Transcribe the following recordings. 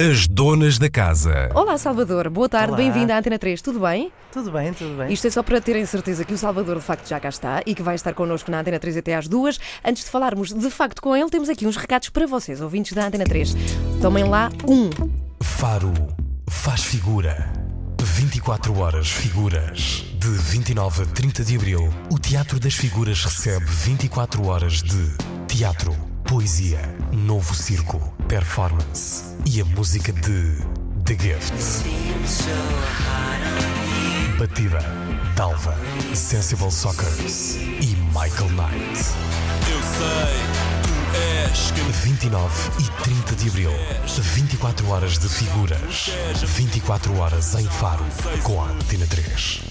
As donas da casa. Olá, Salvador. Boa tarde, Olá. bem-vindo à Antena 3. Tudo bem? Tudo bem, tudo bem. Isto é só para terem certeza que o Salvador de facto já cá está e que vai estar connosco na Antena 3 até às duas. Antes de falarmos de facto com ele, temos aqui uns recados para vocês, ouvintes da Antena 3. Tomem lá um. Faro faz figura. 24 horas figuras. De 29 a 30 de abril, o Teatro das Figuras recebe 24 horas de teatro, poesia, novo circo, performance e a música de The Gift. Batida, Dalva, Sensible Sockers e Michael Knight. Eu sei, tu és quem 29 e 30 de abril, 24 horas de figuras, 24 horas em Faro, com a Antena 3.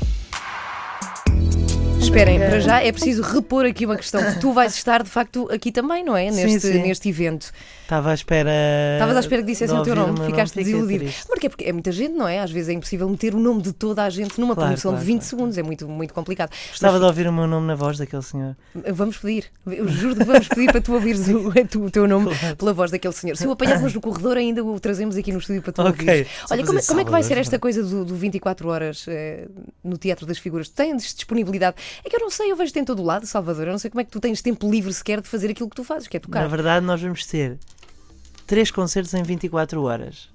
Esperem, para já é preciso repor aqui uma questão. Tu vais estar de facto aqui também, não é? Sim, Neste, sim. neste evento. Estava à espera. Estavas à espera que dissessem o teu nome, ficaste desiludido. Porquê? Porque é muita gente, não é? Às vezes é impossível meter o nome de toda a gente numa Claro, promoção claro, de 20 claro. segundos, é muito, muito complicado. Gostava de ouvir o meu nome na voz daquele senhor. Mas vamos pedir, eu juro que vamos pedir para tu ouvires o, tu- o teu nome pela voz daquele senhor. Se o apanharmos no corredor, ainda o trazemos aqui no estúdio para tu Ok. ouvires. Olha, como, é- como é que vai ser esta coisa do, do 24 horas eh, no Teatro das Figuras? Tens disponibilidade? É que eu não sei, eu vejo-te em todo o lado, Salvador. Eu não sei como é que tu tens tempo livre sequer de fazer aquilo que tu fazes, que é Na tocar. verdade, nós vamos ter três concertos em 24 horas.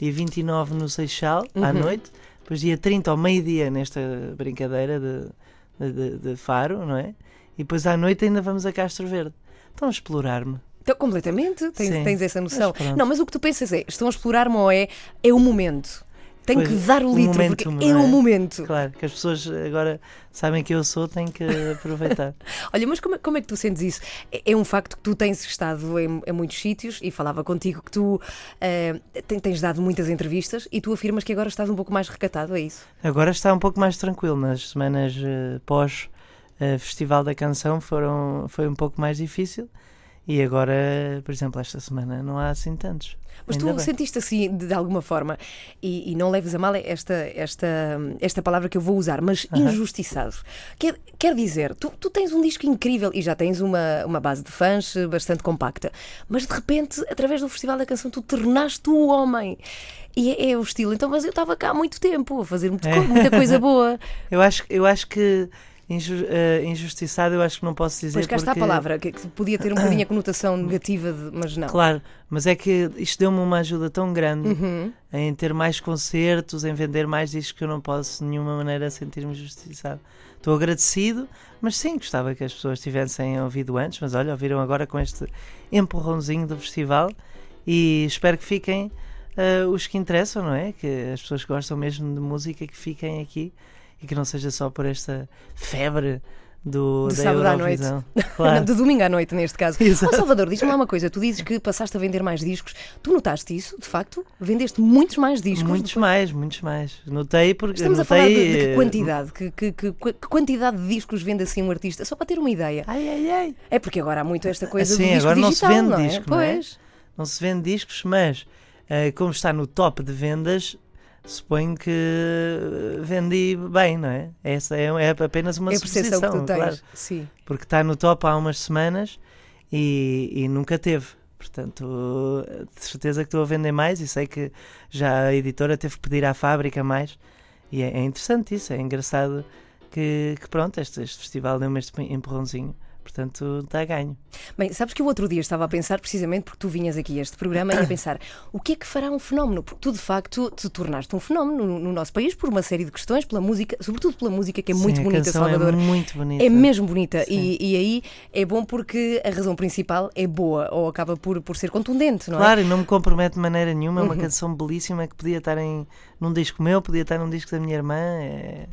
Dia 29 no Seixal, à Uhum. noite. Depois, dia 30 ao meio-dia, nesta brincadeira de, de, de- Faro, não é? E depois à noite ainda vamos a Castro Verde. Estão a explorar-me. Então, completamente, tens, Sim. tens essa noção. Mas não, mas o que tu pensas é, estão a explorar-me ou é, é o momento. Tenho Pois, que dar o litro, porque é o é? momento. Claro, que as pessoas agora sabem que eu sou, têm que aproveitar. Olha, mas como, é- como é que tu sentes isso? É, é um facto que tu tens estado em, em muitos sítios e falava contigo que tu eh, ten- tens dado muitas entrevistas e tu afirmas que agora estás um pouco mais recatado, é isso? Agora está um pouco mais tranquilo. Nas semanas eh, pós eh, Festival da Canção foram, foi um pouco mais difícil. E agora, por exemplo, esta semana não há assim tantos. Mas Ainda tu bem. sentiste assim de, de alguma forma, e, e não leves a mal esta, esta, esta palavra que eu vou usar, mas Aham. injustiçado. Quer, quer dizer, tu, tu tens um disco incrível e já tens uma, uma base de fãs bastante compacta, mas de repente, através do Festival da Canção, tu tornaste o homem. E é, é o estilo. Então, mas eu estava cá há muito tempo a fazer muito É. muita coisa boa. Eu acho, eu acho que inju- eh, injustiçado, eu acho que não posso dizer. Pois cá está a porque- palavra, que, que podia ter um bocadinho a conotação negativa, de- mas não. Claro, mas é que isto deu-me uma ajuda tão grande Uhum. em ter mais concertos, em vender mais discos que eu não posso de nenhuma maneira sentir-me justiçado. Estou agradecido, mas sim, gostava que as pessoas tivessem ouvido antes, mas olha, ouviram agora com este empurrãozinho do festival e espero que fiquem ah, os que interessam, não é? Que as pessoas que gostam mesmo de música que fiquem aqui e que não seja só por esta febre do, da sábado à noite. Claro. de domingo à noite, neste caso. Exato. Ó Salvador, diz-me lá uma coisa. Tu dizes que passaste a vender mais discos. Tu notaste isso, de facto? Vendeste muitos mais discos. Muitos mais, muitos mais. Notei porque Estamos a notei, falar de, de que eh, quantidade? Que, que- que- que quantidade de discos vende assim um artista? Só para ter uma ideia. Ai, ai, ai. É porque agora há muito esta coisa Sim, do disco agora não se digital, vende não é? disco, não é? Pois. Não se vende discos, mas eh, como está no top de vendas, suponho que eh, vendi bem, não é? Essa é, é apenas uma É percepção que tu suposição, tens. claro. Sim. Porque está no top há umas semanas e, e nunca teve. Portanto, de certeza que estou a vender mais e sei que já a editora teve que pedir à fábrica mais. E é, é interessante isso, é engraçado que, que pronto, este, este festival deu-me este empurrãozinho. Portanto, está a ganho. Bem, sabes que o outro dia estava a pensar, precisamente porque tu vinhas aqui a este programa, e a pensar o que é que fará um fenómeno? Porque tu, de facto, te tornaste um fenómeno no, no nosso país por uma série de questões, pela música, sobretudo pela música, que é muito Sim, a bonita, canção Salvador. É muito bonita. É mesmo bonita e, e aí é bom porque a razão principal é boa ou acaba por, por ser contundente, não é? Claro, e não me compromete de maneira nenhuma. É uma Uhum. canção belíssima que podia estar em, num disco meu, podia estar num disco da minha irmã. É,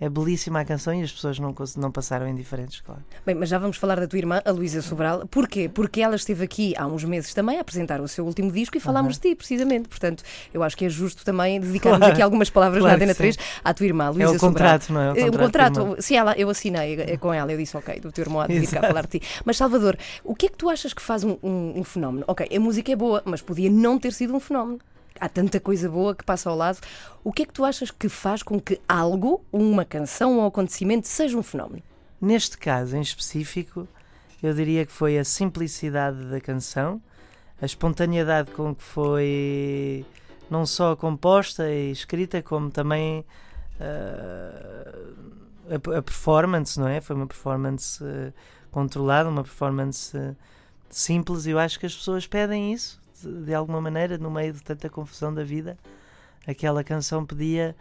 é belíssima a canção e as pessoas não, não passaram indiferentes, claro. Bem, mas já vamos falar da tua irmã, a Luísa Sobral. Porquê? Porque ela esteve aqui há uns meses também a apresentar o seu último disco e falámos de ti, precisamente. Portanto, eu acho que é justo também dedicarmos Claro. aqui algumas palavras Claro na Antena que 3 à tua irmã, Luísa é o Sobral. contrato, não é? Eh, O O contrato. contrato, se ela, eu assinei eh, com ela, eu disse ok, do teu irmão há de vir cá Exato. falar de ti. Mas Salvador, o que é que tu achas que faz um, um- um fenómeno? Ok, a música é boa, mas podia não ter sido um fenómeno. Há tanta coisa boa que passa ao lado. O que é que tu achas que faz com que algo, uma canção um acontecimento, seja um fenómeno? Neste caso em específico, eu diria que foi a simplicidade da canção, a espontaneidade com que foi não só composta e escrita, como também uh, a, a, performance, não é? Foi uma performance uh, controlada, uma performance uh, simples, e eu acho que as pessoas pedem isso de, alguma maneira, no meio de tanta confusão da vida. Aquela canção pedia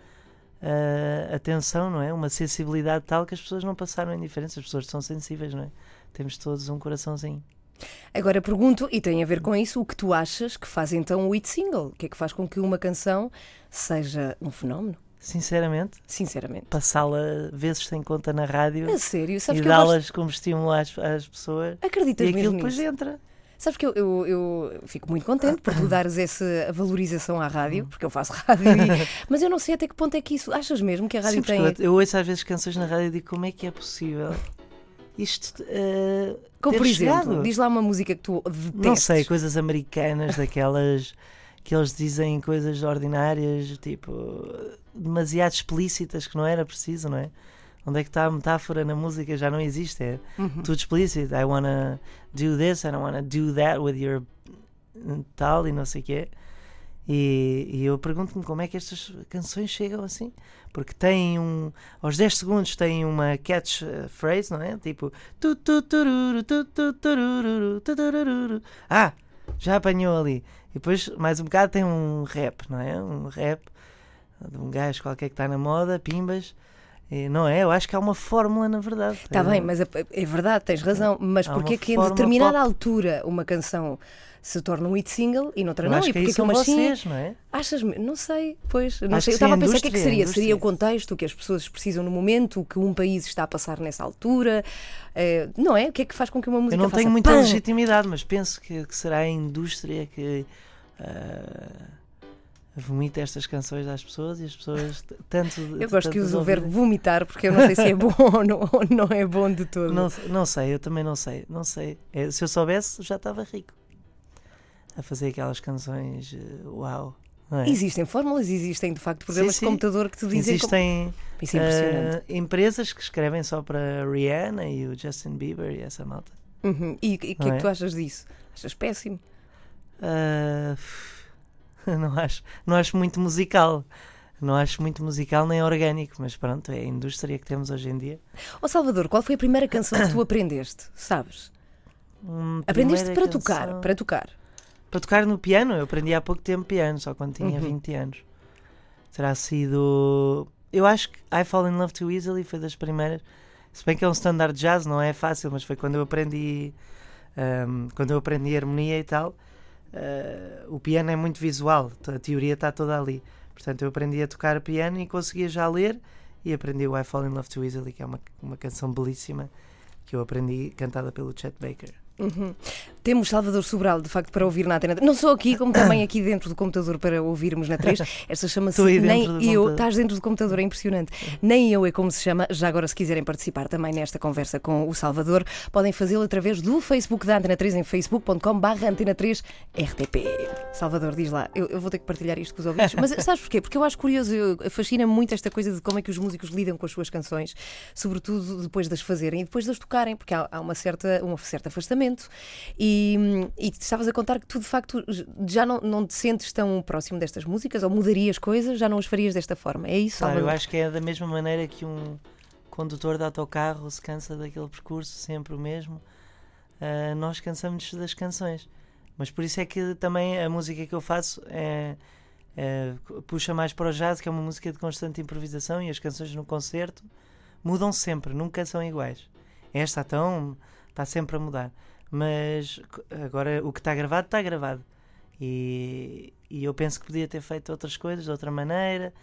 atenção, não é? Uma sensibilidade tal que as pessoas não passaram indiferença, as pessoas são sensíveis, não é? Temos todos um coraçãozinho. Agora pergunto, e tem a ver com isso, o que tu achas que faz então o hit single? O que é que faz com que uma canção seja um fenómeno? Sinceramente? Sinceramente. Passá-la vezes sem conta na rádio. A sério? Sabes e dá-las gosto... como estímulo às, às pessoas. Acreditas E aquilo mesmo depois nisso? entra. Sabes que eu, eu, eu, fico muito contente por tu dares essa valorização à rádio, porque eu faço rádio, e... mas eu não sei até que ponto é que isso. Achas mesmo que a rádio Sim, tem. Eu, eu ouço às vezes canções na rádio e digo como é que é possível isto. Uh, Como por exemplo, chegado? diz lá uma música que tu detestes. Não sei, coisas americanas, daquelas que eles dizem coisas ordinárias, tipo, demasiado explícitas que não era preciso, não é? Onde é que está a metáfora na música? Já não existe, é Uhum. tudo explícito. I wanna do this, I don't wanna do that with your tal e não sei o quê. E, e eu pergunto-me como é que estas canções chegam assim. Porque têm um. Aos 10 segundos têm uma catch phrase, não é? Tipo. Ah! Já apanhou ali. E depois, mais um bocado, tem um rap, não é? Um rap de um gajo qualquer que está na moda, pimbas. E não é? Eu acho que há uma fórmula, na verdade. Está Tá bem, mas é, é verdade, tens razão. Mas Há porquê que em determinada pop. altura uma canção se torna um hit single e noutra Eu não? acho E que porquê aí que são vocês, não é? Achas? me- Não sei, pois. Não sei. Eu estava a pensar o que é que indústria, a seria. Seria o indústria. contexto, o que as pessoas precisam no momento, o que um país está a passar nessa altura. eh, não é? O que é que faz com que uma música Eu não tenho muita pam? legitimidade, mas penso que, que será a indústria que ah, vomita estas canções às pessoas e as pessoas tanto. Eu gosto que use o de verbo vomitar porque eu não sei se é bom ou não, ou não é bom de todo. Não, não sei, eu também não sei. Não sei. É, se eu soubesse, já estava rico a fazer aquelas canções. eh, Uau! é? Existem fórmulas, existem de facto programas Sim, de sim. computador que te dizem. Existem como... Isso é ah, empresas que escrevem só para a Rihanna e o Justin Bieber e essa malta. Uhum. E o que é que é? tu achas disso? Achas péssimo? Ah, não, acho, não acho muito musical. Não acho muito musical nem orgânico, mas pronto, é a indústria que temos hoje em dia. Ó Salvador, qual foi a primeira canção que tu aprendeste? Sabes? Hum, Aprendeste para tocar, canção- para tocar. Para tocar no piano, eu aprendi há pouco tempo piano, só quando tinha Uhum. 20 anos. Terá sido. Eu acho que I Fall in Love Too Easily foi das primeiras. Se bem que é um standard jazz, não é fácil, mas foi quando eu aprendi. ahm, quando eu aprendi harmonia e tal. Ah, o piano é muito visual, a teoria está toda ali. Portanto, eu aprendi a tocar piano e conseguia já ler. E aprendi o I Fall in Love Too Easily, que é uma, uma canção belíssima que eu aprendi cantada pelo Chet Baker. Uhum. Temos Salvador Sobral, de facto, para ouvir na Antena. Não só aqui, como também aqui dentro do computador para ouvirmos na 3. Esta chama-se Nem Eu. Estás dentro do computador, é impressionante. Nem Eu é como se chama. Já agora, se quiserem participar também nesta conversa com o Salvador, podem fazê-lo através do Facebook da Antena 3 em facebook.com.br Antena 3 RTP. Salvador, diz lá, eu, eu vou ter que partilhar isto com os ouvintes. Mas sabes porquê? Porque eu acho curioso, fascina-me muito esta coisa de como é que os músicos lidam com as suas canções, sobretudo depois de as fazerem e depois de as tocarem, porque há, há uma certa, um certo afastamento. E, e tu estavas a contar que tu, de facto, já não, não te sentes tão próximo destas músicas ou mudarias coisas, já não as farias desta forma. É isso, Claro, eu acho que é da mesma maneira que um condutor de autocarro se cansa daquele percurso, sempre o mesmo. ah, nós cansamos das canções. Mas por isso é que também a música que eu faço é, é- puxa mais para o jazz, que é uma música de constante improvisação, e as canções no concerto mudam sempre, nunca são iguais. Esta então está sempre a mudar. Mas agora o que está gravado, está gravado. E, e eu penso que podia ter feito outras coisas de outra maneira.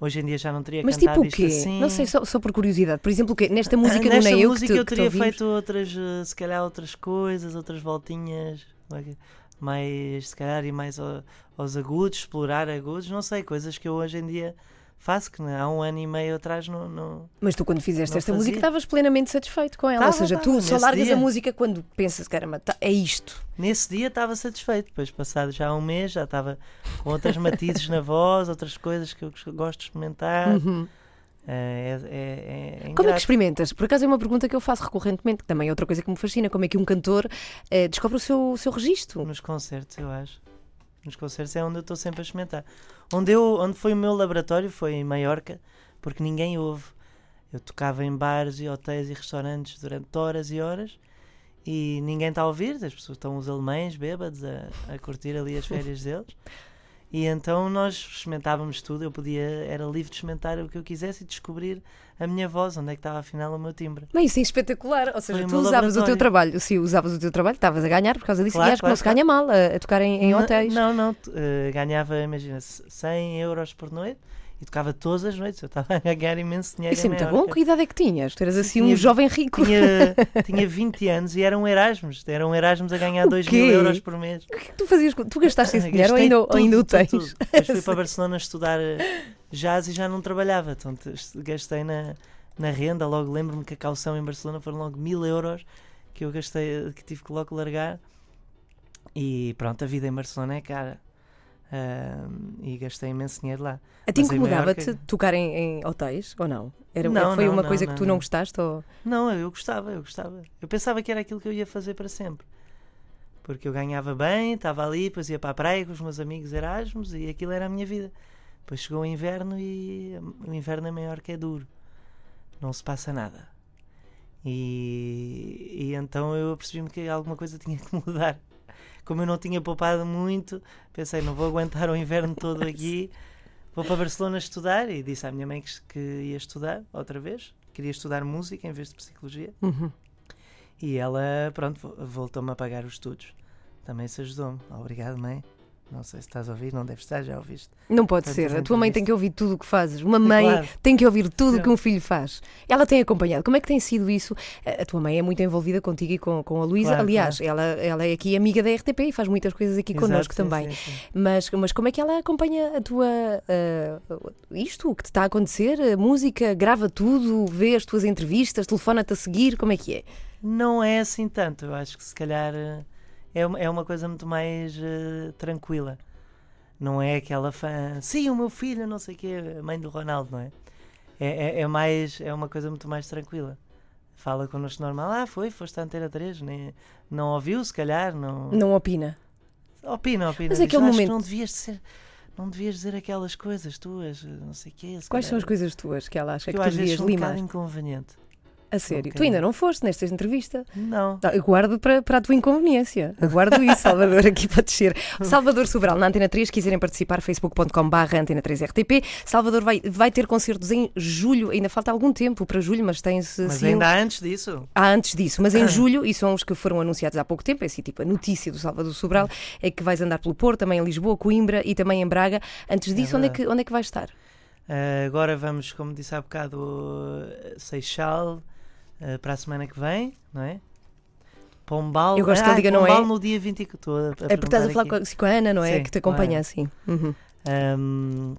Hoje em dia já não teria Mas cantado tipo o quê? isto assim. Não sei, só, só por curiosidade. Por exemplo, o quê? Nesta música do Nesta Eu que música eu que te teria ouvimos? feito outras, eh, se calhar outras coisas, outras voltinhas, é que- mais se calhar e mais ao- aos agudos, explorar agudos, não sei, coisas que eu hoje em dia faço que há um ano e meio atrás não, não, Mas tu, quando fizeste esta fazia. música, estavas plenamente satisfeito com ela. Ou Tava, seja, tu tava, só nesse largas dia. a música quando pensas, caramba, tá- é isto. Nesse dia estava satisfeito, depois passado já um mês já estava com outras matizes na voz, outras coisas que eu gosto de experimentar. Uhum. É, é, é, é Como é que experimentas? Por acaso é uma pergunta que eu faço recorrentemente, que também é outra coisa que me fascina. Como é que um cantor eh, descobre o seu, o seu registro? Nos concertos, eu acho. Nos concertos é onde eu estou sempre a experimentar. Onde, eu, onde foi o meu laboratório foi em Maiorca, porque ninguém ouve. Eu tocava em bares e hotéis e restaurantes durante horas e horas e ninguém está a ouvir. As pessoas estão os alemães bêbados a, a curtir ali as férias deles. E então nós experimentávamos tudo. Eu podia, era livre de experimentar o que eu quisesse e descobrir a minha voz, onde é que estava afinal o meu timbre. Bem, isso é espetacular. Ou seja, Foi tu usavas o teu trabalho. Se usavas o teu trabalho, estavas a ganhar por causa disso. Claro, e acho que claro, não se ganha mal a, a tocar em, em Não- hotéis. Não, não. eh, ganhava, imagina, 100 euros por noite e tocava todas as noites. Eu estava a ganhar imenso dinheiro. Isso é muito bom. Que idade é que tinhas? Tu eras assim um Tinha- jovem rico. Tinha, tinha 20 anos e era um Erasmus. Era um Erasmus a ganhar O 2 quê? mil euros por mês. O que é que tu fazias? Tu gastaste esse dinheiro ou ainda, tudo, ainda o tens? tudo. Depois fui para Barcelona estudar eh, jazz e já não trabalhava. Então te- gastei na, na renda. Logo lembro-me que a calção em Barcelona foram logo mil euros que eu gastei, que tive que logo largar. E pronto, a vida em Barcelona é cara. Ahm, e gastei imenso dinheiro lá. A ti incomodava-te Maiorca- tocar em, em hotéis ou não? Era, Não, foi não, uma não, coisa que não, tu não gostaste? Ou... Não, eu gostava, eu gostava. Eu pensava que era aquilo que eu ia fazer para sempre. Porque eu ganhava bem, estava ali, depois ia para a praia com os meus amigos Erasmus e aquilo era a minha vida. Depois chegou o inverno e o inverno é maior que é duro. Não se passa nada. E, e então eu percebi-me que alguma coisa tinha que mudar. Como eu não tinha poupado muito, pensei, não vou aguentar o inverno todo aqui. Vou para Barcelona estudar e disse à minha mãe que, que ia estudar outra vez. Queria estudar música em vez de psicologia. Uhum. E ela, pronto, vo- voltou-me a pagar os estudos. Também se ajudou-me. Obrigado, mãe. Não sei se estás a ouvir, não deves estar, já ouviste. Não pode Tantas ser. A tua mãe tem que ouvir tudo o que fazes. Uma mãe Claro. tem que ouvir tudo o que um filho faz. Ela tem acompanhado. Como é que tem sido isso? A tua mãe é muito envolvida contigo e com, com a Luísa. Claro, Aliás, ela, ela é aqui amiga da RTP e faz muitas coisas aqui Exato, connosco sim, também. sim, sim. Mas, mas como é que ela acompanha a tua. ah, isto, o que te está a acontecer? A música, grava tudo, vê as tuas entrevistas, telefona-te a seguir? Como é que é? Não é assim tanto. Eu acho que se calhar eh, é, uma- é uma coisa muito mais eh, tranquila. Não é aquela fã, sim, o meu filho, não sei o quê, a mãe do Ronaldo, não é? É, é, é mais, é uma coisa muito mais tranquila. Fala connosco normal, ah, foi, foste à Antena 3, nem, não ouviu, se calhar, não. Não opina. Opina, opina. Mas diz, aquele "Acho que momento- não devias ser, não devias dizer aquelas coisas tuas, não sei o quê. Quais são as calhar." coisas tuas que ela acha Que que tu devias sou um limar? bocado inconveniente. A sério. Tu ainda não foste nesta entrevista. Não. Tá, eu guardo para, para a tua inconveniência. Aguardo isso, Salvador, aqui para descer. Salvador Sobral, na Antena 3, quiserem participar, facebook.com.br Antena 3 RTP. Salvador vai, vai ter concertos em julho, ainda falta algum tempo para julho, mas tem-se. Mas assim, ainda há antes disso. Há antes disso, mas em julho, e são os que foram anunciados há pouco tempo, é assim, tipo a notícia do Salvador Sobral, é que vais andar pelo Porto, também em Lisboa, Coimbra e também em Braga. Antes disso, onde, é que, onde é que vais estar? Uh, agora vamos, como disse há bocado, Seixal uh, para a semana que vem, não é? Pombal. Eu gosto que ah, ele diga, não Pombal é? no dia 20 que estou a, a É porque estás a falar com aqui. a, com a Ana, não é? Sim, que te acompanha Ana. assim. Uhum. Um,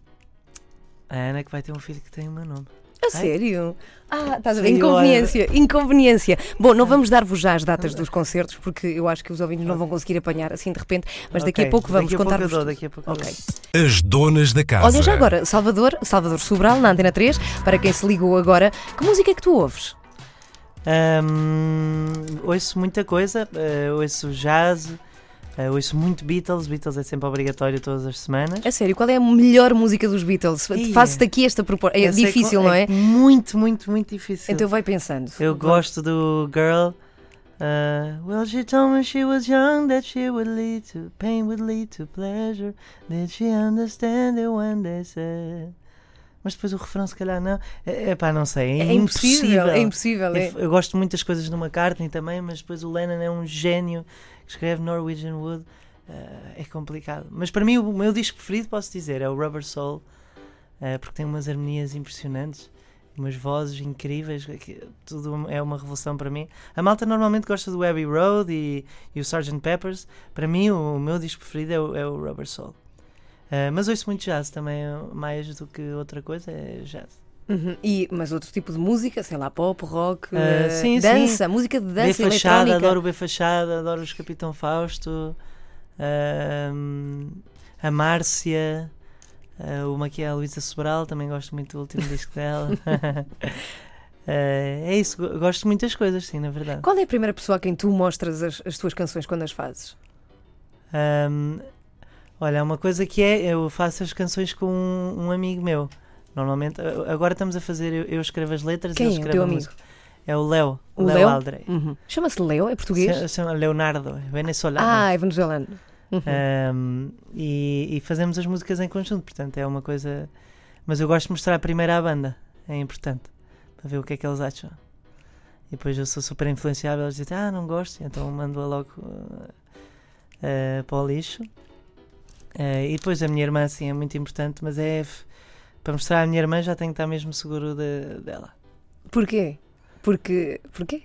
a Ana que vai ter um filho que tem o meu nome. A sério? Ah, estás a ver? Inconveniência, inconveniência. Bom, não vamos dar-vos já as datas dos concertos, porque eu acho que os ouvintes não vão conseguir apanhar assim de repente, mas daqui a Ok, pouco vamos daqui a pouco eu contar-vos. daqui a pouco eu Ok. dou. As donas da casa. Olha, já agora, Salvador, Salvador Sobral, na Antena 3, para quem se ligou agora, que música é que tu ouves? Um, ouço muita coisa, uh, ouço jazz, uh, ouço muito Beatles. Beatles é sempre obrigatório todas as semanas. A sério, qual é a melhor música dos Beatles? Faço-te aqui esta proposta. É Eu difícil, qual- não é? Muito, muito, muito difícil. Então vai pensando. Eu gosto do Girl. Uh, well, she told me she was young, that she would lead to pain, would lead to pleasure. Did she understand it when they said? Mas depois o refrão, se calhar, não. É, é pá, não sei. É, É impossível, é impossível. é. Eu, eu gosto de muitas coisas no McCartney também, mas depois o Lennon é um gênio que escreve Norwegian Wood. Uh, é complicado. Mas para mim, o meu disco preferido, posso dizer, é o Rubber Soul, uh, porque tem umas harmonias impressionantes, umas vozes incríveis. Tudo é uma revolução para mim. A malta normalmente gosta do Abbey Road e, e o Sgt. Peppers. Para mim, o, meu disco preferido é o, é o Rubber Soul. Uh, mas ouço muito jazz também, mais do que outra coisa, é jazz. Uhum. E, mas outro tipo de música, sei lá, pop, rock, Ah, eh, sim, dança, música de B dança Fachada, eletrónica. adoro o B Fachada, adoro os Capitão Fausto, ahm, a Márcia, Ah, uma que é a Luísa Sobral, também gosto muito do último disco dela. Ah, é isso, go- gosto de muitas coisas, sim, na verdade. Qual é a primeira pessoa a quem tu mostras as, as tuas canções quando as fazes? Olha, uma coisa que é, eu faço as canções com um, um amigo meu. Normalmente, agora estamos a fazer, eu, eu escrevo as letras e Quem ele é o escreve teu amigo? É o Léo, O Léo Léo? Aldrey. Uhum. Chama-se Leo, é português? Se chama Leonardo, é venezuelano. ah, é venezuelano. Uhum. Um, e, e fazemos as músicas em conjunto, portanto é uma coisa. Mas eu gosto de mostrar primeiro à banda, é importante, para ver o que é que eles acham. E depois eu sou super influenciável, eles dizem, ah, não gosto, então mando-a logo uh, uh, para o lixo. Uh, e depois a minha irmã, sim, é muito importante, mas é para mostrar à minha irmã já tenho que estar mesmo seguro de- dela. Porquê? Porque. Porquê?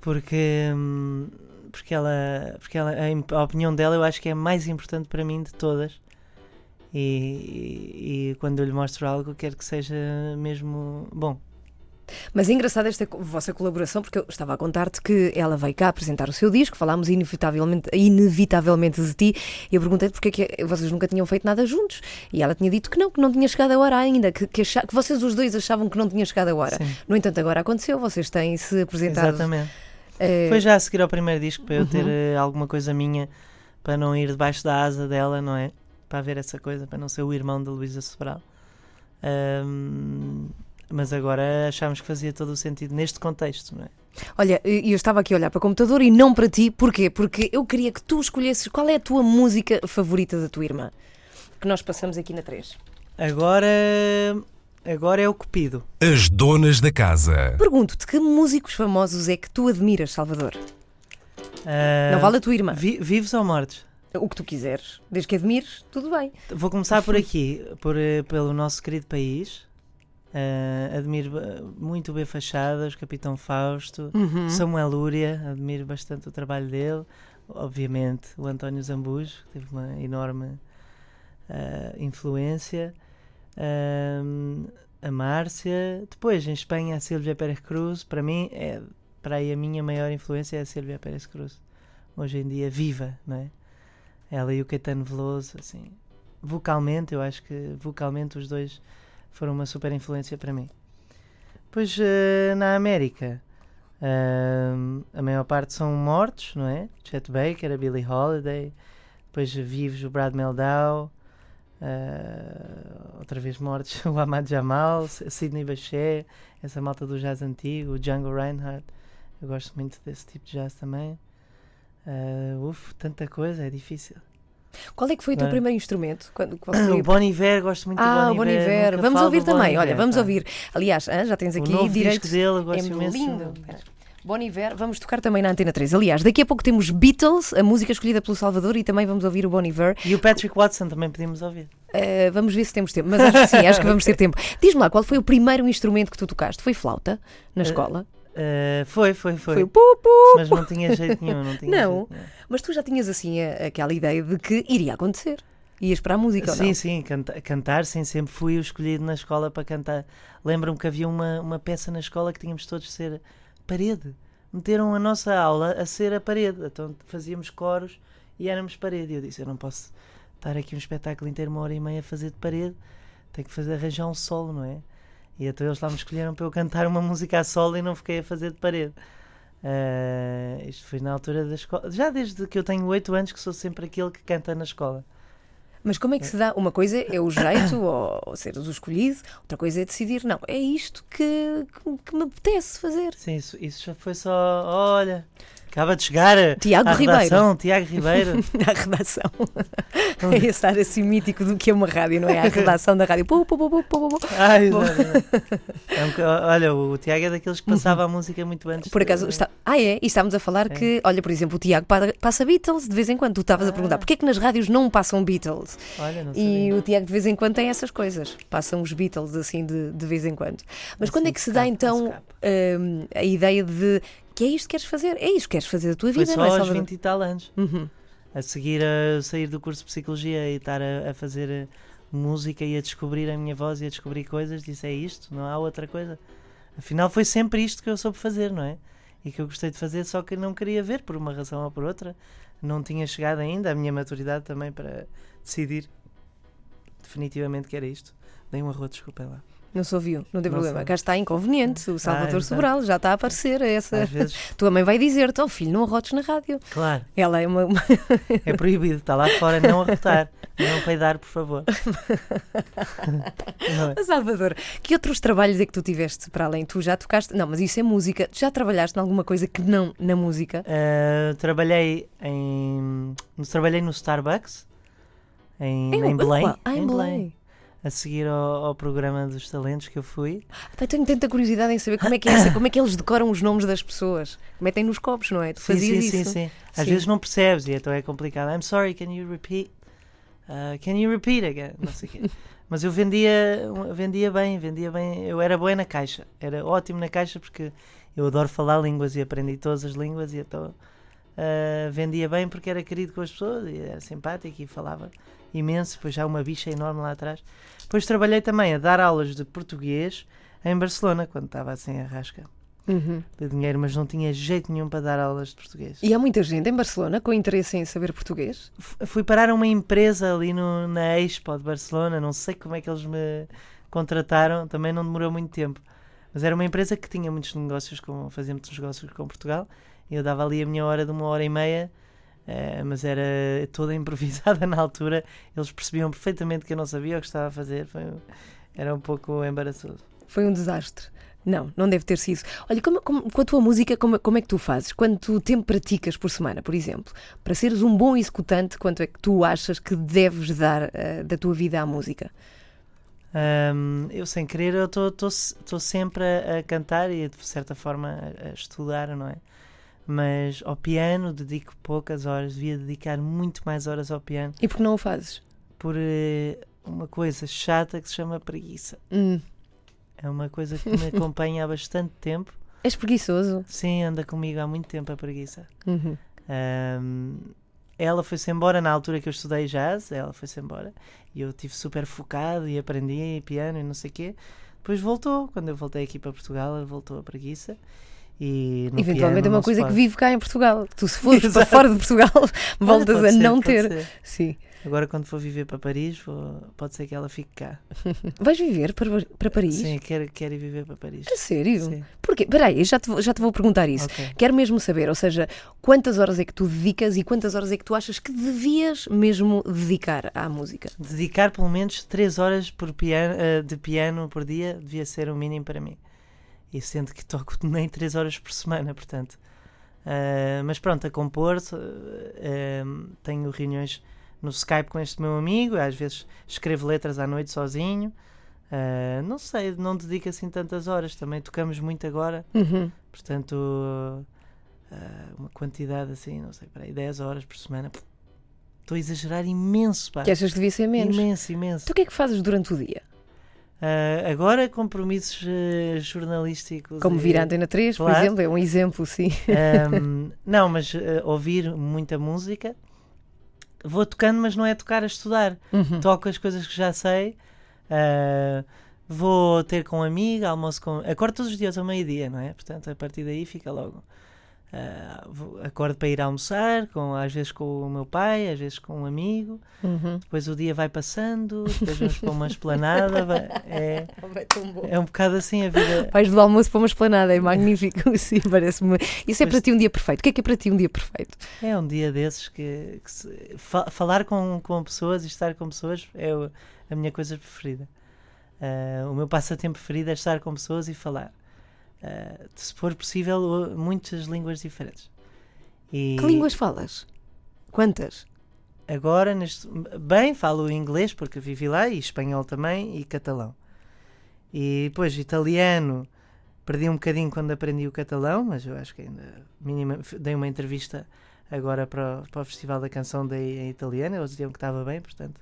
porque hum, porque ela porque ela a, a opinião dela eu acho que é a mais importante para mim de todas e, e- e quando eu lhe mostro algo quero que seja mesmo bom Mas é engraçada esta vossa colaboração, porque eu estava a contar-te que ela veio cá apresentar o seu disco, falámos inevitavelmente, inevitavelmente de ti, e eu perguntei-te porque é que vocês nunca tinham feito nada juntos. E ela tinha dito que não, que não tinha chegado a hora ainda, que, que, acha- que vocês os dois achavam que não tinha chegado a hora. Sim, No entanto, agora aconteceu, vocês têm se apresentado. exatamente eh, foi já a seguir ao primeiro disco para eu ter Uhum. eh, alguma coisa minha para não ir debaixo da asa dela não é para haver essa coisa para não ser o irmão da Luísa Sobral Hum, mas agora achámos que fazia todo o sentido neste contexto não é Olha, e eu estava aqui a olhar para o computador e não para ti, porquê? Porque eu queria que tu escolhesses qual é a tua música favorita da tua irmã, que nós passamos aqui na 3. Agora, agora é o Cupido. As donas da casa. Pergunto-te que músicos famosos é que tu admiras, Salvador? Ah, Não vale a tua irmã. vi- vivos ou mortos? O que tu quiseres. Desde que admires, tudo bem. Vou começar por aqui, por, eh, pelo nosso querido país. Ah, admiro eh, muito o B Fachadas, Capitão Fausto, Uhum. Samuel Lúria, admiro bastante o trabalho dele. Obviamente, o António Zambujo, que teve uma enorme ah, influência. Ahm, a Márcia. Depois, em Espanha, a Silvia Pérez Cruz. Para mim, é, para aí a minha maior influência é a Silvia Pérez Cruz. Hoje em dia, viva, não é? Ela e o Caetano Veloso, assim. Vocalmente, eu acho que vocalmente os dois foram uma super influência para mim. Depois, eh, na América, ahm, a maior parte são mortos, não é? Chet Baker, a Billie Holiday. Depois, vivos, o Brad Meldau. ah, outra vez mortos, o Ahmad Jamal, Sidney Bechet, essa malta do jazz antigo, o Django Reinhardt. Eu gosto muito desse tipo de jazz também. Ah, uf, tanta coisa, é difícil. Qual é que foi o teu Bem. primeiro instrumento? Quando, qual foi O Bon Iver, gosto muito Ah, do o Bon Iver. Boniver. nunca Vamos falo ouvir Bon também. Olha, Iver, vamos pá. ouvir. Aliás, ah, já tens O aqui novo direito. disco dele, eu gosto É imenso. lindo. Bon Iver, vamos tocar também na Antena 3. Aliás, daqui a pouco temos Beatles, a música escolhida pelo Salvador, e também vamos ouvir o Bon Iver. E o Patrick Watson também podíamos ouvir. Uh, vamos ver se temos tempo, mas acho que sim, acho que vamos ter tempo. Diz-me lá, qual foi o primeiro instrumento que tu tocaste? Foi flauta na Eh, escola? Ah, foi, foi, foi. Foi o pu, pu. Mas não tinha jeito nenhum. Não. Tinha Não. jeito nenhum. Mas tu já tinhas assim a- aquela ideia de que iria acontecer. Ias para a música ou Sim, não? sim, canta- cantar, sim, sempre fui o escolhido na escola para cantar. Lembro-me que havia uma, uma peça na escola que tínhamos todos de ser parede. Meteram a nossa aula a ser a parede. Então fazíamos coros e éramos parede. E eu disse: Eu não posso estar aqui um espetáculo inteiro, uma hora e meia, a fazer de parede. Tenho que fazer, arranjar um solo, não é? E então eles lá me escolheram para eu cantar uma música a solo e não fiquei a fazer de parede. Ah, isto foi na altura da escola. Já desde que eu tenho 8 anos que sou sempre aquele que canta na escola. Mas como é que se dá? Uma coisa é o jeito, ou, ou seres o escolhido, outra coisa é decidir, não, é isto que, que, que me apetece fazer. Sim, isso, isso já foi só. Olha, acaba de chegar Tiago à Ribeiro. redação, Tiago Ribeiro. À redação. É esse estar assim mítico do que é uma rádio, não é? A redação da rádio. Pu, pu, pu, pu, pu. Ai, não, não. É um olha, o Tiago é daqueles que passava a música muito antes. Por acaso, de- está... ah é? E estávamos a falar É. que, olha, por exemplo, o Tiago pa- passa Beatles de vez em quando. Tu estavas a perguntar Ah. porquê é que nas rádios não passam Beatles? Olha, não E sabia. o Tiago de vez em quando tem essas coisas. Passam os Beatles assim de, de vez em quando. Mas Assim quando é que se dá então hum, a ideia de que é isto que queres fazer? É isto que queres fazer da tua Foi vida, só não é, aos Salvador? 20 e tal anos. Uhum. A seguir a sair do curso de Psicologia e estar a, a fazer eh, música e a descobrir a minha voz e a descobrir coisas, disse é isto, não há outra coisa. Afinal, foi sempre isto que eu soube fazer, não é? E que eu gostei de fazer, só que não queria ver por uma razão ou por outra. Não tinha chegado ainda a minha maturidade também para decidir definitivamente que era isto. Dei um arroz, desculpem lá. Não se ouviu, não tem Não problema. sei. Cá está inconveniente. O Salvador exato. Sobral já está a aparecer. Essa... Às vezes, Tua mãe vai dizer-te, oh filho, não arrotes na rádio. claro, Ela é uma. é proibido, está lá fora, não arrotar, não peidar, por favor. É? Salvador, que outros trabalhos é que tu tiveste para além? Tu já tocaste. Não, mas isso é música. Tu já trabalhaste em alguma coisa que não na música? Uh, trabalhei em. Trabalhei no Starbucks em, em, Eu- Belém. Ah, em Belém. A seguir ao, ao programa dos talentos que eu fui. Pá, tenho tanta curiosidade em saber como é que é essa, como é que eles decoram os nomes das pessoas. Metem nos copos, não é? Tu fazias sim, sim, isso. sim. Às Sim. vezes não percebes e então é complicado. I'm sorry, can you repeat? Uh, can you repeat again? Não sei o quê. Mas eu vendia, vendia bem, vendia bem. Eu era boa na caixa. Era ótimo na caixa porque eu adoro falar línguas e aprendi todas as línguas e então uh, vendia bem porque era querido com as pessoas e era simpático e falava imenso. Depois já uma bicha enorme lá atrás. Depois trabalhei também a dar aulas de português em Barcelona quando estava assim a rasca Uhum. de dinheiro, mas não tinha jeito nenhum para dar aulas de português. E há muita gente em Barcelona com interesse em saber português. F- fui parar a uma empresa ali no, na Expo de Barcelona, não sei como é que eles me contrataram, também não demorou muito tempo. Mas era uma empresa que tinha muitos negócios, com, fazia muitos negócios com Portugal, e eu dava ali a minha hora de uma hora e meia, eh, mas era toda improvisada na altura, eles percebiam perfeitamente que eu não sabia o que estava a fazer, foi, era um pouco embaraçoso. Foi um desastre. Não, não deve ter sido. Olha, como, como- com a tua música, como, como é que tu fazes? Quanto tempo praticas por semana, por exemplo? Para seres um bom executante, quanto é que tu achas que deves dar eh, da tua vida à música? Ahm, eu, sem querer, eu estou sempre a, a cantar e, de certa forma, a, a estudar, não é? Mas ao piano dedico poucas horas, devia dedicar muito mais horas ao piano, E por que não o fazes? por eh, uma coisa chata que se chama preguiça. Hum, É uma coisa que me acompanha há bastante tempo. és preguiçoso? Sim, anda comigo há muito tempo a preguiça. Uhum. Ahm, ela foi-se embora na altura que eu estudei jazz, ela foi-se embora e eu estive super focado e aprendi piano e não sei o quê. Depois voltou, quando eu voltei aqui para Portugal, ela voltou a preguiça. E Eventualmente piano é uma coisa que vive cá em Portugal. Tu, se fores para Exato. fora de Portugal, voltas a ser, não ter. ser. Sim. Agora, quando for viver para Paris, vou- pode ser que ela fique cá. Vais viver para, para Paris? Sim, quero, quero ir viver para Paris. A sério? Sim, Porquê? Espera aí, já te, vou- já te vou perguntar isso. ok. Quero mesmo saber, ou seja, quantas horas é que tu dedicas e quantas horas é que tu achas que devias mesmo dedicar à música? Dedicar pelo menos 3 horas por piano, eh, de piano por dia devia ser o mínimo para mim. E sendo que toco nem 3 horas por semana, portanto. Ah, mas pronto, a compor, em, tenho reuniões no Skype com este meu amigo, às vezes escrevo letras à noite sozinho. Ah, não sei, não dedico assim tantas horas, também tocamos muito agora, Uhum. portanto, uma quantidade assim, não sei, para aí 10 horas por semana. Estou a exagerar imenso, pá. Que achas que devia ser menos? Imenso, imenso. Tu o que é que fazes durante o dia? Ah, agora, compromissos eh, jornalísticos. Como vir à Antena 3, por Claro. exemplo, é um exemplo, sim. Ahm, não, mas eh, ouvir muita música. Vou tocando, mas não é tocar a estudar. Uhum. Toco as coisas que já sei. vou ter com um amigo, almoço com. Acordo todos os dias ao meio-dia, não é? Portanto, a partir daí fica logo. Vou- acordo para ir almoçar, com, às vezes com o meu pai, às vezes com um amigo. Uhum. Depois o dia vai passando, depois vamos para uma esplanada. vai- é, é um bocado assim a vida. Vais do almoço para uma esplanada, é magnífico, sim, parece-me. Isso é Pois- para ti um dia perfeito. O que é que é para ti um dia perfeito? É um dia desses que, que se- fa- falar com, com pessoas e estar com pessoas é a minha coisa preferida. Ah, o meu passatempo preferido é estar com pessoas e falar. Ah, se for possível, muitas línguas diferentes. E Que línguas falas? Quantas? Agora, neste, bem, falo inglês porque vivi lá e espanhol também e catalão. E depois italiano, perdi um bocadinho quando aprendi o catalão, mas eu acho que ainda minima, f- dei uma entrevista agora para, o- para o Festival da Canção em italiano, eles diziam que estava bem, portanto.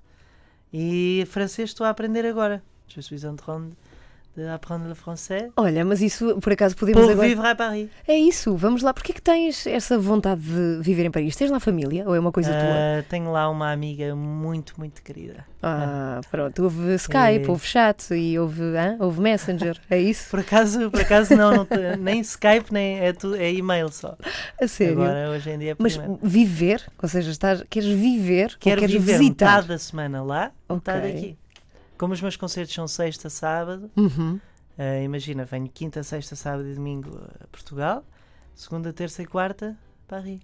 E francês estou a aprender agora. Je suis en train de apprendre le français Olha, mas isso por acaso podemos pour agora. vivre à Paris. É isso, vamos lá. Porquê é que tens essa vontade de viver em Paris? Tens lá família ou é uma coisa tua? Ah, tenho lá uma amiga muito, muito querida. Ah, pronto. Houve Skype, É. houve chat e houve, hã? houve Messenger. É isso? Por acaso, por acaso não, não te- nem Skype, nem é, tu, é e-mail só. A sério. Agora, hoje em dia é Mas viver, ou seja, estás, queres viver Quero queres viver visitar? metade da semana lá, metade Ok. aqui. Como os meus concertos são sexta, sábado, Uhum. eh, imagina, venho quinta, sexta, sábado e domingo a Portugal, segunda, terça e quarta, Paris.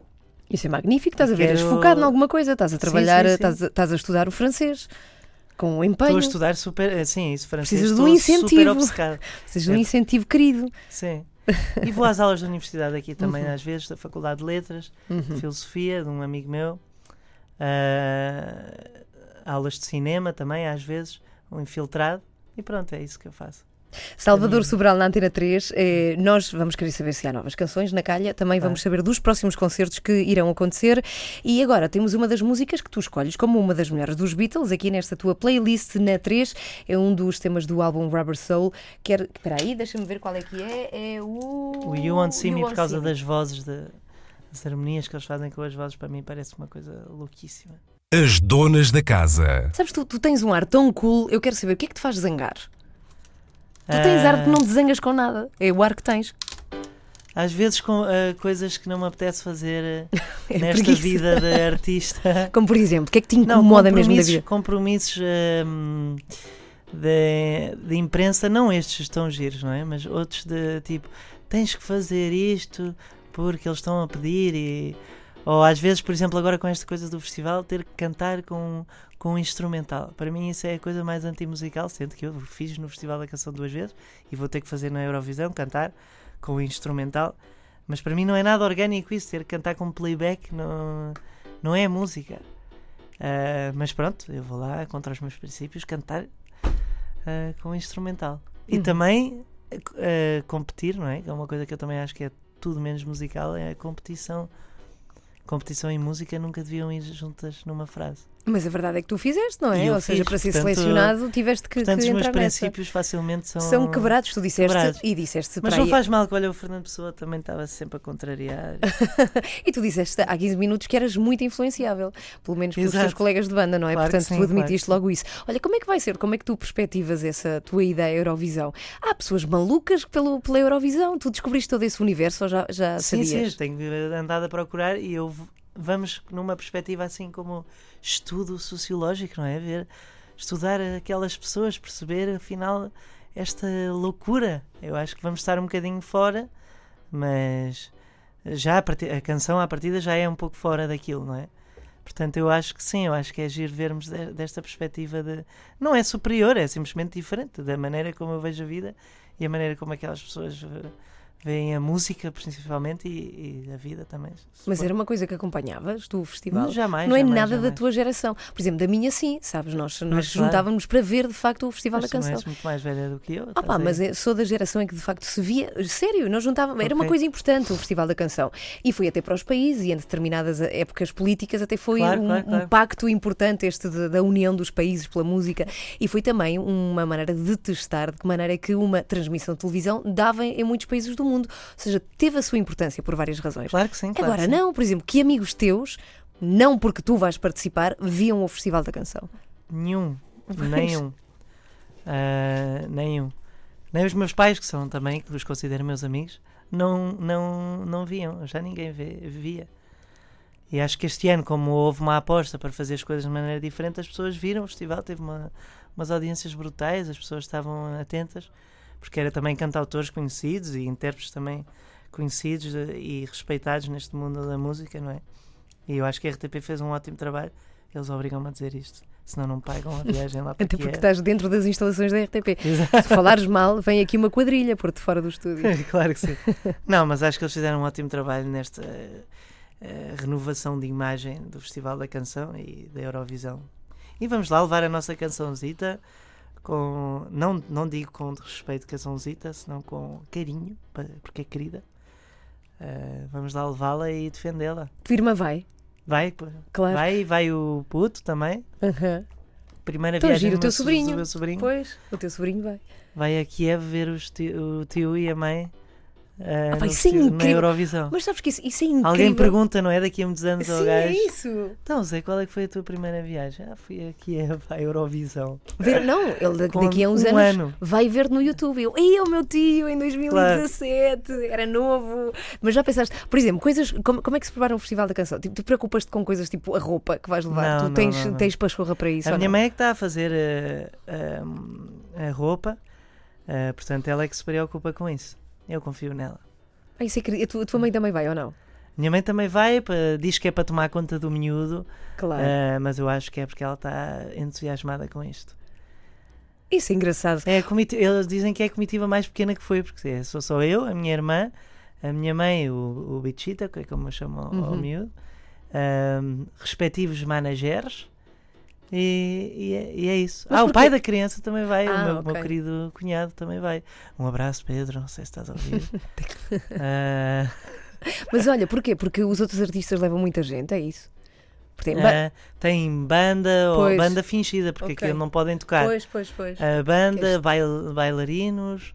Isso é magnífico, estás a ver, és Quero- focado em alguma coisa, estás a trabalhar, sim, sim. Estás, a, estás a estudar o francês com empenho, Estou a estudar super. eh, Sim, isso francês. Precisas de um incentivo. precisas de um É. incentivo querido. Sim. E vou às aulas da universidade aqui também, Uhum. às vezes, da Faculdade de Letras, Uhum. Filosofia, de um amigo meu. Ah, aulas de cinema também, às vezes, um infiltrado. E pronto, é isso que eu faço. Salvador. Sobral na Antena 3, eh, nós vamos querer saber se há novas canções na calha, também vamos saber dos próximos concertos que irão acontecer e agora temos uma das músicas que tu escolhes como uma das melhores dos Beatles aqui nesta tua playlist na 3, é um dos temas do álbum Rubber Soul, quer, espera aí, deixa-me ver qual é que é, é o... O You Won't See Me, por causa das vozes, de, das harmonias que eles fazem com as vozes, para mim parece uma coisa louquíssima. As donas da casa. Sabes, tu, tu tens um ar tão cool, eu quero saber o que é que te faz zangar? Tu tens ar de Ah, não te zangas com nada, é o ar que tens. Às vezes com ah, coisas que não me apetece fazer ah, É nesta preguiça. vida de artista. Como por exemplo, o que é que te Não, incomoda mesmo da compromissos, vida? compromissos hum, de, de imprensa, não estes estão giros, não é? Mas outros de tipo, tens que fazer isto porque eles estão a pedir e. Ou às vezes, por exemplo, agora com esta coisa do festival, ter que cantar com, com um instrumental. Para mim isso é a coisa mais antimusical, sendo que eu fiz no Festival da Canção duas vezes e vou ter que fazer na Eurovisão, cantar com o instrumental. Mas para mim não é nada orgânico isso, ter que cantar com playback não, não é música. Ah, mas pronto, eu vou lá contra os meus princípios cantar ah, com instrumental. E Uhum. também ah, competir, não é? É uma coisa que eu também acho que é tudo menos musical, é a competição. Competição e música nunca deviam ir juntas numa frase. Mas a verdade é que tu fizeste, não é? Ou seja, fiz, para ser portanto- selecionado tiveste que, Portanto, que os meus entrar nessa. princípios facilmente são. São quebrados, tu disseste quebrados. e disseste Mas não aí. faz mal que olha, o Fernando Pessoa também estava sempre a contrariar. E tu disseste há 15 minutos que eras muito influenciável, pelo menos pelos Exato. teus colegas de banda, não é? Claro Portanto, sim, tu claro admitiste sim. logo isso. Olha, como é que vai ser? Como é que tu perspectivas essa tua ideia Eurovisão? Há pessoas malucas pelo, pela Eurovisão, tu descobriste todo esse universo ou já, já sim, sabias? sim, tenho andado a procurar e eu vamos numa perspectiva assim como estudo sociológico, não é? Ver, estudar aquelas pessoas, perceber afinal esta loucura. Eu acho que vamos estar um bocadinho fora, mas já a, parti- a canção à partida já é um pouco fora daquilo, não é? Portanto, eu acho que sim, eu acho que é giro vermos de- desta perspectiva de. Não é superior, é simplesmente diferente da maneira como eu vejo a vida e a maneira como aquelas pessoas veem a música, principalmente, e, e a vida também. Mas era uma coisa que acompanhavas do festival? Não, jamais. não é jamais, nada da jamais. tua geração. Por exemplo, da minha sim, sabes? Nós, nós Mas, claro. juntávamos para ver de facto o Festival Mas da tu Canção. és muito mais velha do que eu. Ah pá, mas sou da geração em que de facto se via. Sério, nós juntávamos. Era uma coisa importante o Festival da Canção. E foi até para os países e em determinadas épocas políticas até foi Claro, um, claro, um pacto importante este de- da união dos países pela música. E foi também uma maneira de testar de que maneira é que uma transmissão de televisão dava em muitos países do mundo. Ou seja, teve a sua importância por várias razões. Claro que sim. Claro Agora, que sim. não, por exemplo, que amigos teus, não porque tu vais participar, viam o Festival da Canção. Nenhum. Nenhum. Ah, nenhum. Nem os meus pais, que são também, que os considero meus amigos, não, não, não viam. Já ninguém vê- via. E acho que este ano, como houve uma aposta para fazer as coisas de maneira diferente, as pessoas viram o festival, teve uma, umas audiências brutais, as pessoas estavam atentas, porque era também cantautores conhecidos e intérpretes também conhecidos eh, e respeitados neste mundo da música, não é? E eu acho que a RTP fez um ótimo trabalho. Eles obrigam-me a dizer isto, senão não pagam a viagem lá para Até porque Kiev. estás dentro das instalações da RTP. Exato. Se falares mal, vem aqui uma quadrilha por-te fora do estúdio. claro que sim. Não, mas acho que eles fizeram um ótimo trabalho nesta eh, renovação de imagem do Festival da Canção e da Eurovisão. E vamos lá levar a nossa cançãozita com. Não, não digo com respeito cançãozita, senão com carinho, porque é querida. Eh, vamos lá levá-la e defendê-la. Tua irmã vai, Vai, claro. vai, vai o puto também. Aham. Primeira Tão viagem giro, o teu sobrinho. do meu sobrinho. Pois, o teu sobrinho vai. Vai a Kiev ver os ti- o tio e a mãe ah, pá, no isso é festi- na incrível. Eurovisão. Mas sabes que isso, isso é incrível. Alguém pergunta, não é? Daqui a muitos anos ao Sim, gajo. é isso. Então, Zé, qual é que foi a tua primeira viagem? Ah, fui aqui a, a Eurovisão. Ver, não, ele Com daqui a uns um anos ano. vai ver no YouTube. Eu, ei, o meu tio em 2017, era novo. Mas já pensaste, por exemplo, coisas. Como, como é que se prepara um festival da canção? Tipo, tu preocupas-te com coisas tipo a roupa que vais levar? Não, tu não, tens, não, não. tens pachorra para isso? a minha mãe é que está a fazer ah, ah, a roupa, ah, portanto, ela é que se preocupa com isso. Eu confio nela. Ah, isso é que- a, tua, a tua mãe também vai ou não? Minha mãe também vai, diz que é para tomar conta do miúdo, Claro. ah, mas eu acho que é porque ela está entusiasmada com isto. Isso é engraçado. É eles dizem que é a comitiva mais pequena que foi, porque é, sou só eu, a minha irmã, a minha mãe, o, o Bichita, que é como eu chamo ao- ao Uhum. miúdo, ahm, respectivos managers. E, e é, e é isso. Mas ah, o porquê? pai da criança também vai, Ah, o meu, ok. meu querido cunhado também vai. Um abraço, Pedro, não sei se estás a ouvir. Ah, Mas olha, porquê? Porque os outros artistas levam muita gente, é isso? Porque tem ba- ah, tem banda ou Pois. banda fingida, porque Ok. aquilo não podem tocar. Pois, pois, pois. A banda, bail- bailarinos,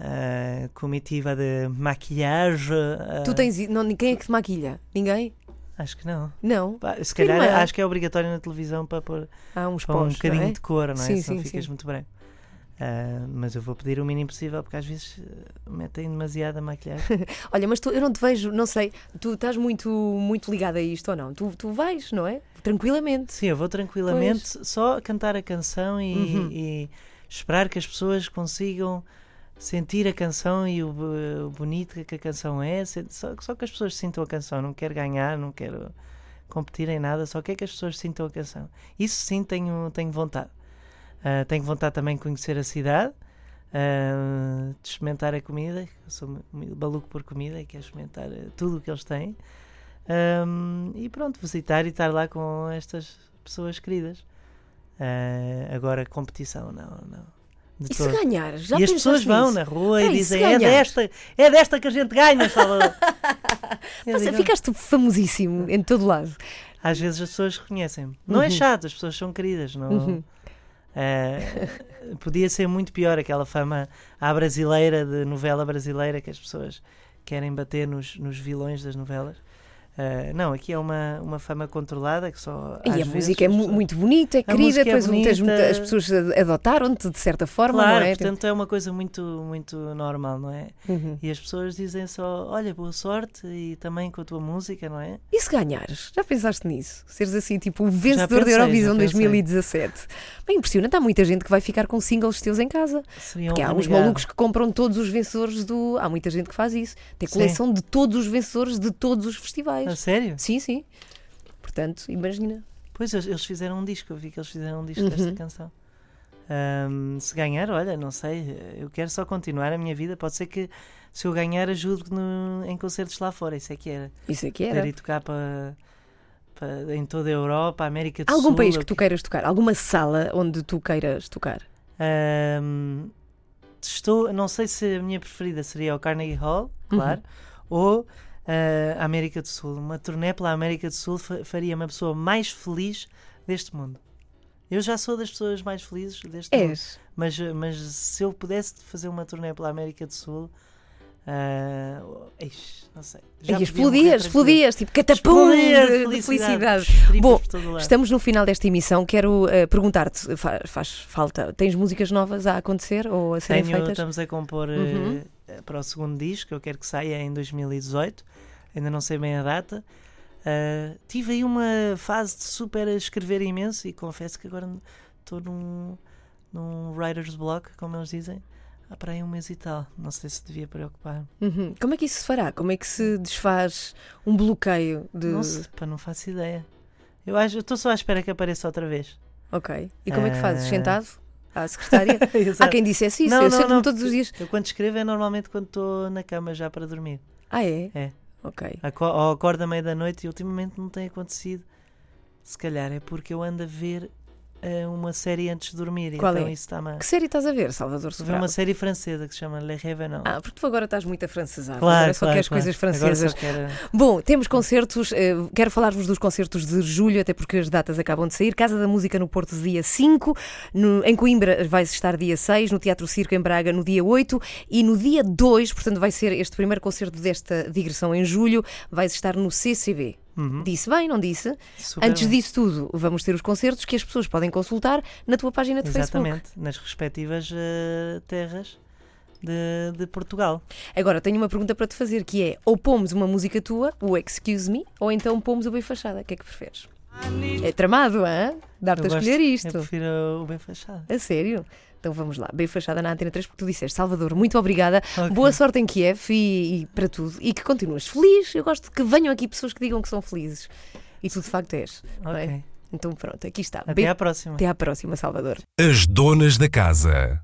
a comitiva de maquilhagem. a- Tu tens. Não, quem é que te maquilha? Ninguém? Acho que não. Não. Pá, Se calhar irmã? acho que é obrigatório na televisão para pôr Há uns para um pós, bocadinho não é? de cor, não é? Sim, Senão sim, ficas sim. muito branco. Ah, mas eu vou pedir o mínimo possível porque às vezes eh, metem demasiada maquilhagem. Olha, mas tu, eu não te vejo, não sei, tu estás muito, muito ligada a isto ou não? Tu, tu vais, não é? Tranquilamente. Sim, eu vou tranquilamente só cantar a canção e, Uhum. e esperar que as pessoas consigam sentir a canção e o, bo- o bonito que a canção é. Só, só que as pessoas sintam a canção. Não quero ganhar, não quero competir em nada, só quero que as pessoas sintam a canção. Isso sim tenho, tenho vontade. Ah, tenho vontade também de conhecer a cidade, ah, de experimentar a comida. Eu sou maluco por comida e quero experimentar eh, tudo o que eles têm. Ahm, e pronto, visitar e estar lá com estas pessoas queridas. Ah, agora, competição, não, não. E se todo. ganhar? Já e as pessoas vão na rua Ei, e se dizem: é desta, é desta que a gente ganha, Salvador. Digo, ficaste famosíssimo em todo lado. Às vezes as pessoas reconhecem-me. Não é Uhum. chato, as pessoas são queridas. Não, Uhum. Eh, podia ser muito pior aquela fama à brasileira, de novela brasileira, que as pessoas querem bater nos, nos vilões das novelas. Eh, não, aqui é uma, uma fama controlada que só. E a vezes música é pessoas- muito bonita, é querida, é depois muitas- bonita. as pessoas adotaram-te de certa forma, Claro, não é? portanto é uma coisa muito, muito normal, não é? Uhum. E as pessoas dizem só: olha, boa sorte e também com a tua música, não é? E se ganhares? Já pensaste nisso? Seres assim, tipo, o vencedor pensei, da Eurovisão já pensei. 2017. Bem impressionante, há muita gente que vai ficar com singles teus em casa. Porque há uns malucos que compram todos os vencedores do. Há muita gente que faz isso. Tem Sim. coleção de todos os vencedores de todos os festivais. A sério? Sim, sim. Portanto, imagina. Pois eles, fizeram um disco, eu vi que eles fizeram um disco Uhum. desta canção. Ahm, se ganhar, olha, não sei, eu quero só continuar a minha vida. Pode ser que se eu ganhar ajude no- em concertos lá fora, isso é que era. Isso é que Quero era. ir tocar para, em toda a Europa, a América do Algum Sul. país eu que tu queiras tocar? Alguma sala onde tu queiras tocar? Ahm, estou, não sei se a minha preferida seria o Carnegie Hall, Uhum. claro, ou ah, a América do Sul. Uma turnê pela América do Sul fa- faria uma pessoa mais feliz deste mundo. Eu já sou das pessoas mais felizes deste mundo. És. Mas, mas se eu pudesse fazer uma turnê pela América do Sul, ixi, não sei. E Já morrer explodias, explodias, tipo catapum de, de felicidade. Tripas Bom. Estamos no final desta emissão. Quero eh, perguntar-te: fa- faz falta? Tens músicas novas a acontecer ou a serem Tenho, feitas? estamos a compor eh, Uhum. para o segundo disco, eu quero que saia em 2018, ainda não sei bem a data. Ah, tive aí uma fase de super escrever imenso e confesso que agora estou num, num writer's block, como eles dizem, há para aí um mês e tal. Não sei se devia preocupar. Uhum. Como é que isso se fará? Como é que se desfaz um bloqueio de. Não sei, pá, não faço ideia. Eu estou só à espera que apareça outra vez. Ok. E como é que fazes? Ah. Sentado? À secretária? Há quem dissesse isso. Não, eu não, sento-me não, todos os dias. Eu quando escrevo é normalmente quando estou na cama já para dormir. Ah, é? É. Ok. Aco- Ou acordo à meia da noite e ultimamente não tem acontecido. Se calhar é porque eu ando a ver uma série antes de dormir. Qual então é? isso está-me. Que série estás a ver, Salvador ver uma Sobral? série francesa que se chama Le Revenant. Ah, porque tu agora estás muito afrancesado. claro, agora só claro, queres claro. coisas francesas. quero- Bom, temos concertos, eh, quero falar-vos dos concertos de julho, até porque as datas acabam de sair. Casa da Música no Porto, dia 5, no- em Coimbra vai estar dia 6, no Teatro Circo em Braga no dia 8 e no dia 2, portanto vai ser este primeiro concerto desta digressão em julho, vai estar no CCB. Uhum. Disse bem, não disse? Super Antes bem. disso tudo, vamos ter os concertos que as pessoas podem consultar na tua página de Facebook. Exatamente, nas respectivas eh, terras de, de Portugal. Agora, tenho uma pergunta para te fazer, que é, ou pomos uma música tua, o Excuse Me, ou então pomos o Bem Fachada. O que é que preferes? É tramado, hã? Dar-te a Eu escolher Eu isto. prefiro o bem fachado. A sério? Então vamos lá, bem fachada na Antena 3, porque tu disseste, Salvador, muito obrigada, Ok. boa sorte em Kiev e, e para tudo, e que continues feliz. Eu gosto que venham aqui pessoas que digam que são felizes. E tu de facto és. é? Ok. Então pronto, aqui está. Até Bem- à próxima. Até à próxima, Salvador. As donas da casa.